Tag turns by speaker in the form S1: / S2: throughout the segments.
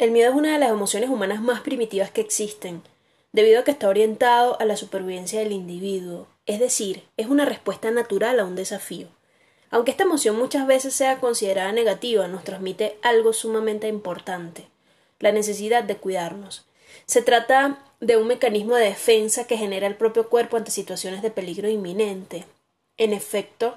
S1: El miedo es una de las emociones humanas más primitivas que existen, debido a que está orientado a la supervivencia del individuo, es decir, es una respuesta natural a un desafío. Aunque esta emoción muchas veces sea considerada negativa, nos transmite algo sumamente importante, la necesidad de cuidarnos. Se trata de un mecanismo de defensa que genera el propio cuerpo ante situaciones de peligro inminente. En efecto,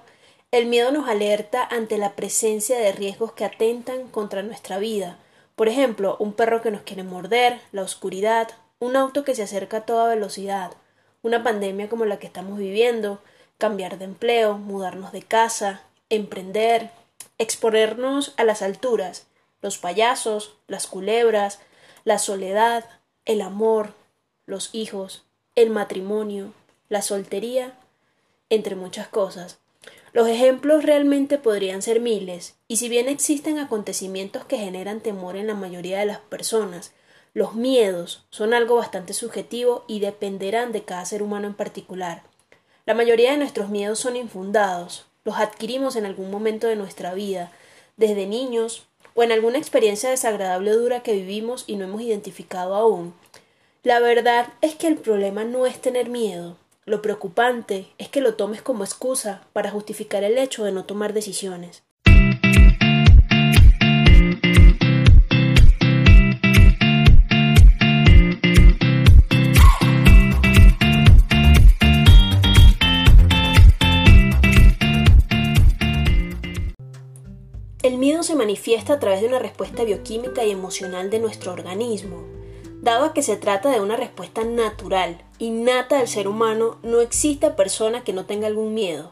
S1: el miedo nos alerta ante la presencia de riesgos que atentan contra nuestra vida, por ejemplo, un perro que nos quiere morder, la oscuridad, un auto que se acerca a toda velocidad, una pandemia como la que estamos viviendo, cambiar de empleo, mudarnos de casa, emprender, exponernos a las alturas, los payasos, las culebras, la soledad, el amor, los hijos, el matrimonio, la soltería, entre muchas cosas. Los ejemplos realmente podrían ser miles, y si bien existen acontecimientos que generan temor en la mayoría de las personas, los miedos son algo bastante subjetivo y dependerán de cada ser humano en particular. La mayoría de nuestros miedos son infundados, los adquirimos en algún momento de nuestra vida, desde niños o en alguna experiencia desagradable o dura que vivimos y no hemos identificado aún. La verdad es que el problema no es tener miedo, lo preocupante es que lo tomes como excusa para justificar el hecho de no tomar decisiones. El miedo se manifiesta a través de una respuesta bioquímica y emocional de nuestro organismo, Dado que se trata de una respuesta natural, innata del ser humano, no existe persona que no tenga algún miedo,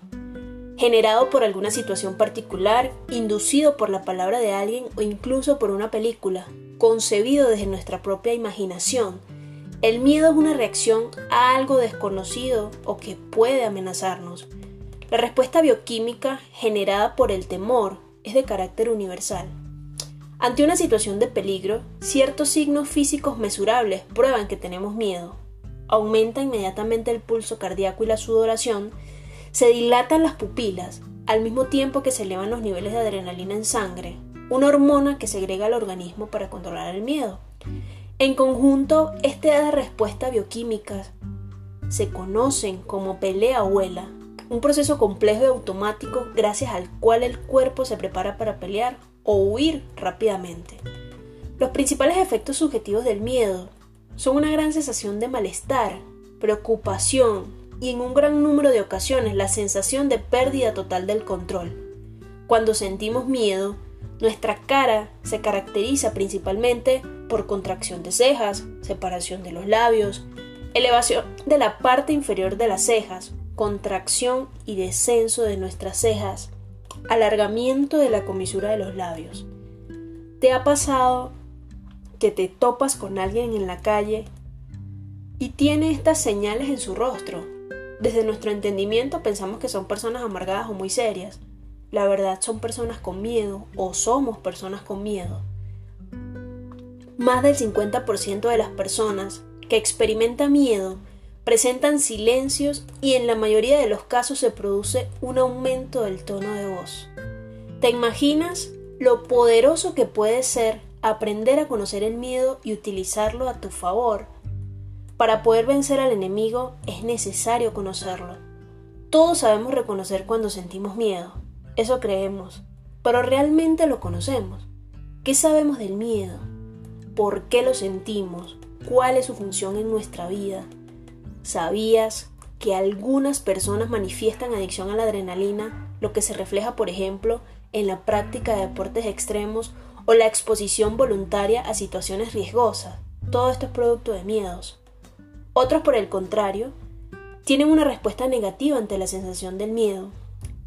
S1: generado por alguna situación particular, inducido por la palabra de alguien o incluso por una película, concebido desde nuestra propia imaginación. El miedo es una reacción a algo desconocido o que puede amenazarnos. La respuesta bioquímica generada por el temor es de carácter universal. Ante una situación de peligro, ciertos signos físicos mesurables prueban que tenemos miedo. Aumenta inmediatamente el pulso cardíaco y la sudoración, se dilatan las pupilas, al mismo tiempo que se elevan los niveles de adrenalina en sangre, una hormona que segrega al organismo para controlar el miedo. En conjunto, estas respuestas bioquímicas se conocen como pelea huela, un proceso complejo y automático gracias al cual el cuerpo se prepara para pelear o huir rápidamente. Los principales efectos subjetivos del miedo son una gran sensación de malestar, preocupación y en un gran número de ocasiones la sensación de pérdida total del control. Cuando sentimos miedo, nuestra cara se caracteriza principalmente por contracción de cejas, separación de los labios, elevación de la parte inferior de las cejas, contracción y descenso de nuestras cejas, alargamiento de la comisura de los labios. ¿Te ha pasado que te topas con alguien en la calle y tiene estas señales en su rostro? Desde nuestro entendimiento pensamos que son personas amargadas o muy serias. La verdad son personas con miedo o somos personas con miedo. Más del 50% de las personas que experimentan miedo presentan silencios y en la mayoría de los casos se produce un aumento del tono de voz. ¿Te imaginas lo poderoso que puede ser aprender a conocer el miedo y utilizarlo a tu favor? Para poder vencer al enemigo es necesario conocerlo. Todos sabemos reconocer cuando sentimos miedo, eso creemos, pero realmente lo conocemos. ¿Qué sabemos del miedo? ¿Por qué lo sentimos? ¿Cuál es su función en nuestra vida? ¿Sabías que algunas personas manifiestan adicción a la adrenalina, lo que se refleja, por ejemplo, en la práctica de deportes extremos o la exposición voluntaria a situaciones riesgosas? Todo esto es producto de miedos. Otros, por el contrario, tienen una respuesta negativa ante la sensación del miedo.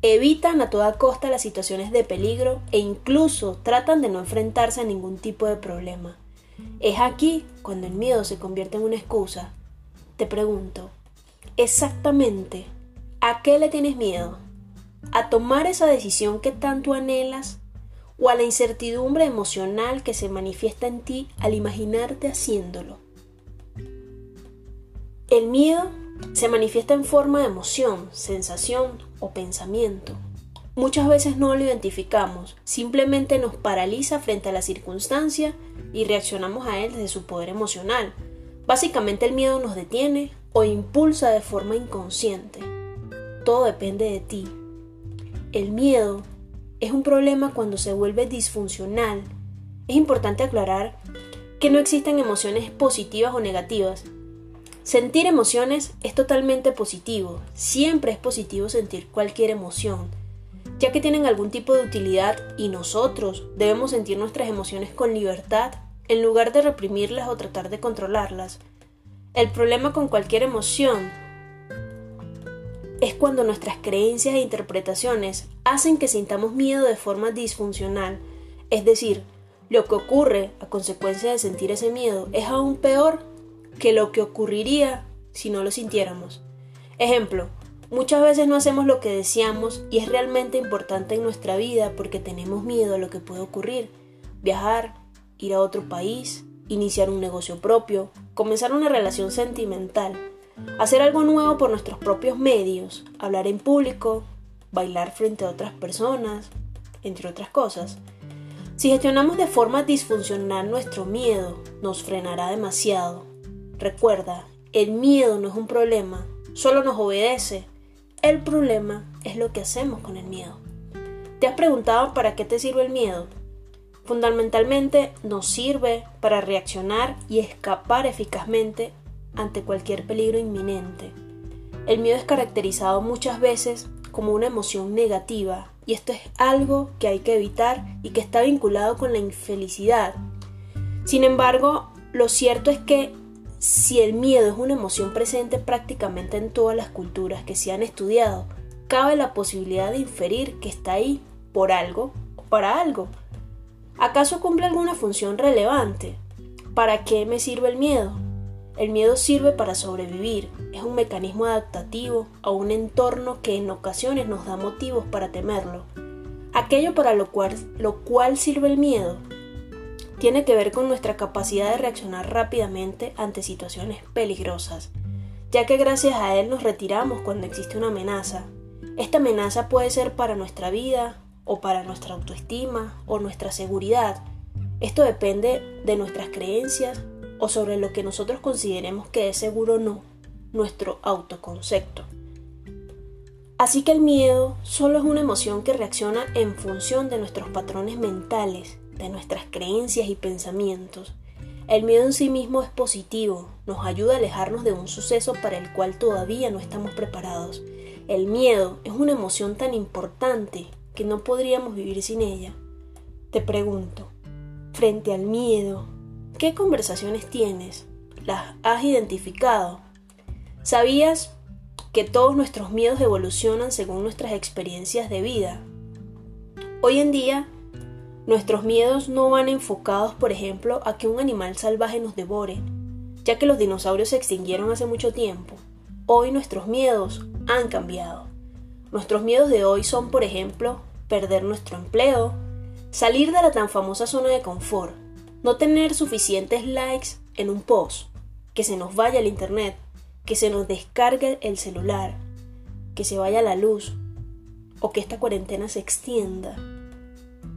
S1: Evitan a toda costa las situaciones de peligro e incluso tratan de no enfrentarse a ningún tipo de problema. Es aquí cuando el miedo se convierte en una excusa te pregunto, exactamente, ¿a qué le tienes miedo? ¿A tomar esa decisión que tanto anhelas? ¿O a la incertidumbre emocional que se manifiesta en ti al imaginarte haciéndolo? El miedo se manifiesta en forma de emoción, sensación o pensamiento. muchas veces no lo identificamos, simplemente nos paraliza frente a la circunstancia y reaccionamos a él desde su poder emocional. Básicamente el miedo nos detiene o impulsa de forma inconsciente. Todo depende de ti. El miedo es un problema cuando se vuelve disfuncional. Es importante aclarar que no existen emociones positivas o negativas. Sentir emociones es totalmente positivo. Siempre es positivo sentir cualquier emoción, ya que tienen algún tipo de utilidad y nosotros debemos sentir nuestras emociones con libertad en lugar de reprimirlas o tratar de controlarlas. El problema con cualquier emoción es cuando nuestras creencias e interpretaciones hacen que sintamos miedo de forma disfuncional, es decir, lo que ocurre a consecuencia de sentir ese miedo es aún peor que lo que ocurriría si no lo sintiéramos. Ejemplo, muchas veces no hacemos lo que deseamos y es realmente importante en nuestra vida porque tenemos miedo a lo que puede ocurrir. Viajar, ir a otro país, iniciar un negocio propio, comenzar una relación sentimental, hacer algo nuevo por nuestros propios medios, hablar en público, bailar frente a otras personas, entre otras cosas. Si gestionamos de forma disfuncional nuestro miedo, nos frenará demasiado. Recuerda, el miedo no es un problema, solo nos obedece. El problema es lo que hacemos con el miedo. ¿Te has preguntado para qué te sirve el miedo? Fundamentalmente nos sirve para reaccionar y escapar eficazmente ante cualquier peligro inminente. El miedo es caracterizado muchas veces como una emoción negativa y esto es algo que hay que evitar y que está vinculado con la infelicidad. Sin embargo, lo cierto es que si el miedo es una emoción presente prácticamente en todas las culturas que se han estudiado, cabe la posibilidad de inferir que está ahí por algo o para algo. ¿Acaso cumple alguna función relevante? ¿Para qué me sirve el miedo? El miedo sirve para sobrevivir, es un mecanismo adaptativo a un entorno que en ocasiones nos da motivos para temerlo. Aquello para lo cual, lo cual sirve el miedo tiene que ver con nuestra capacidad de reaccionar rápidamente ante situaciones peligrosas, ya que gracias a él nos retiramos cuando existe una amenaza. Esta amenaza puede ser para nuestra vida, o para nuestra autoestima o nuestra seguridad. Esto depende de nuestras creencias o sobre lo que nosotros consideremos que es seguro o no, nuestro autoconcepto. Así que el miedo solo es una emoción que reacciona en función de nuestros patrones mentales, de nuestras creencias y pensamientos. El miedo en sí mismo es positivo, nos ayuda a alejarnos de un suceso para el cual todavía no estamos preparados. El miedo es una emoción tan importante que no podríamos vivir sin ella. Te pregunto, frente al miedo, ¿qué conversaciones tienes? ¿Las has identificado? ¿Sabías que todos nuestros miedos evolucionan según nuestras experiencias de vida? Hoy en día, nuestros miedos no van enfocados, por ejemplo, a que un animal salvaje nos devore, ya que los dinosaurios se extinguieron hace mucho tiempo. Hoy nuestros miedos han cambiado. Nuestros miedos de hoy son, por ejemplo, perder nuestro empleo, salir de la tan famosa zona de confort, no tener suficientes likes en un post, que se nos vaya el internet, que se nos descargue el celular, que se vaya la luz o que esta cuarentena se extienda.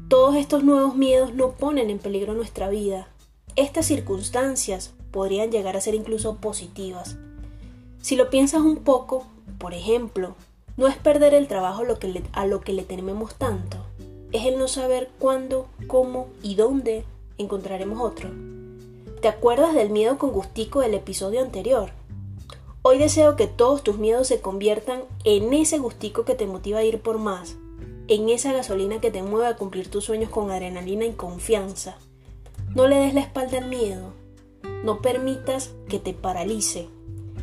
S1: Todos estos nuevos miedos no ponen en peligro nuestra vida. Estas circunstancias podrían llegar a ser incluso positivas. Si lo piensas un poco, por ejemplo, no es perder el trabajo a lo que le tememos tanto, es el no saber cuándo, cómo y dónde encontraremos otro. ¿Te acuerdas del miedo con gustico del episodio anterior? Hoy deseo que todos tus miedos se conviertan en ese gustico que te motiva a ir por más, en esa gasolina que te mueve a cumplir tus sueños con adrenalina y confianza. No le des la espalda al miedo, no permitas que te paralice.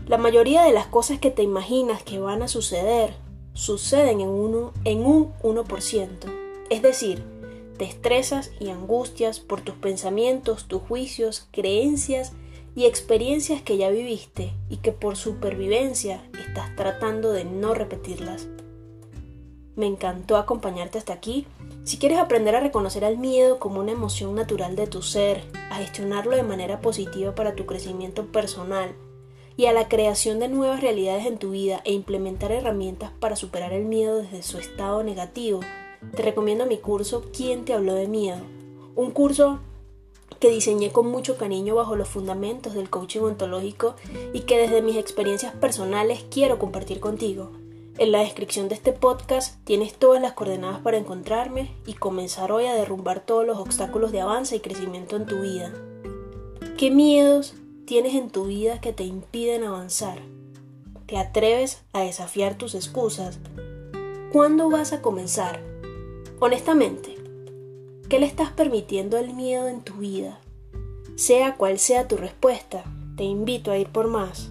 S1: La mayoría de las cosas que te imaginas que van a suceder suceden en, uno, en un 1%. Es decir, te estresas y angustias por tus pensamientos, tus juicios, creencias y experiencias que ya viviste y que por supervivencia estás tratando de no repetirlas. Me encantó acompañarte hasta aquí. Si quieres aprender a reconocer al miedo como una emoción natural de tu ser, a gestionarlo de manera positiva para tu crecimiento personal y a la creación de nuevas realidades en tu vida e implementar herramientas para superar el miedo desde su estado negativo, te recomiendo mi curso ¿Quién te habló de miedo? Un curso que diseñé con mucho cariño bajo los fundamentos del coaching ontológico y que desde mis experiencias personales quiero compartir contigo. En la descripción de este podcast tienes todas las coordenadas para encontrarme y comenzar hoy a derrumbar todos los obstáculos de avance y crecimiento en tu vida. ¿Qué miedos tienes en tu vida que te impiden avanzar? ¿Te atreves a desafiar tus excusas? ¿Cuándo vas a comenzar? Honestamente, ¿qué le estás permitiendo al miedo en tu vida? Sea cual sea tu respuesta, te invito a ir por más.